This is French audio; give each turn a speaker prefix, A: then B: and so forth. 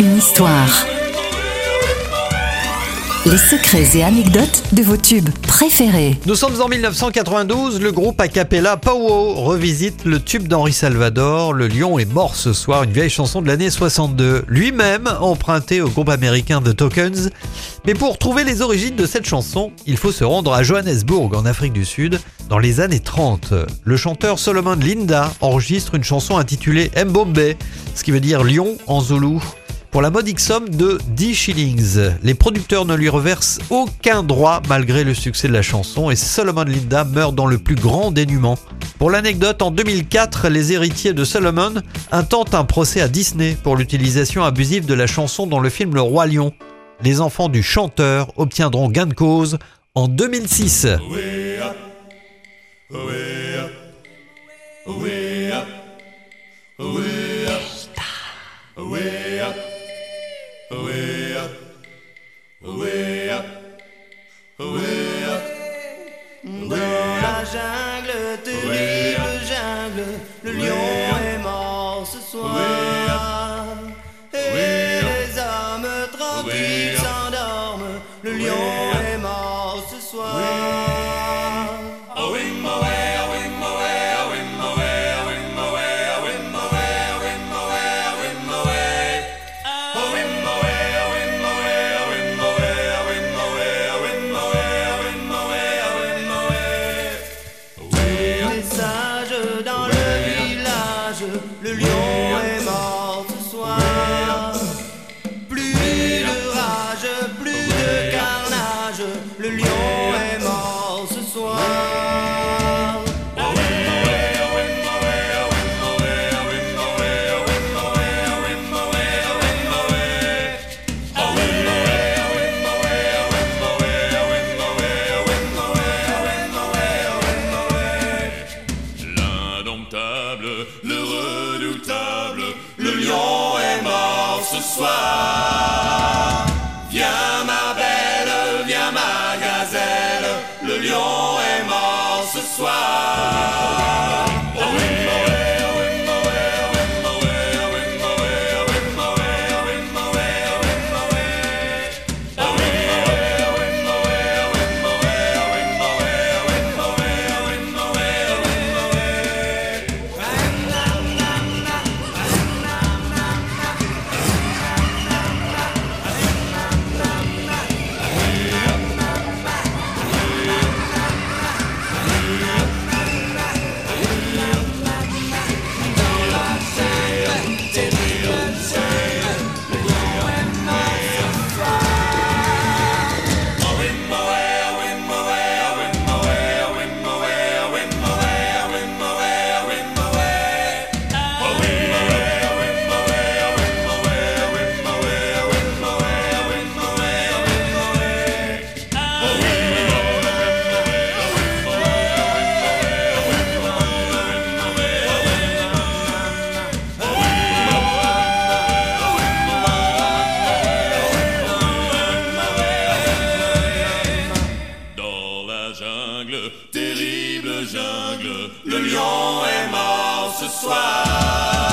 A: Une histoire. Les secrets et anecdotes de vos tubes préférés.
B: Nous sommes en 1992, le groupe a cappella Powo revisite le tube d'Henri Salvador, Le lion est mort ce soir, une vieille chanson de l'année 62, lui-même emprunté au groupe américain The Tokens. Mais pour trouver les origines de cette chanson, il faut se rendre à Johannesburg en Afrique du Sud dans les années 30. Le chanteur Solomon Linda enregistre une chanson intitulée Mbombe, ce qui veut dire lion en zoulou pour la modique somme de 10 shillings. Les producteurs ne lui reversent aucun droit malgré le succès de la chanson et Solomon Linda meurt dans le plus grand dénuement. Pour l'anecdote, en 2004, les héritiers de Solomon intentent un procès à Disney pour l'utilisation abusive de la chanson dans le film Le Roi Lion. Les enfants du chanteur obtiendront gain de cause en 2006.
C: Dans la jungle, terrible jungle, le lion est mort ce soir. Et les hommes tranquilles s'endorment, le lion est mort ce soir. Julio. Ce soir.
D: Viens ma belle, viens ma gazelle, le lion est mort ce soir. Le lion est mort ce soir.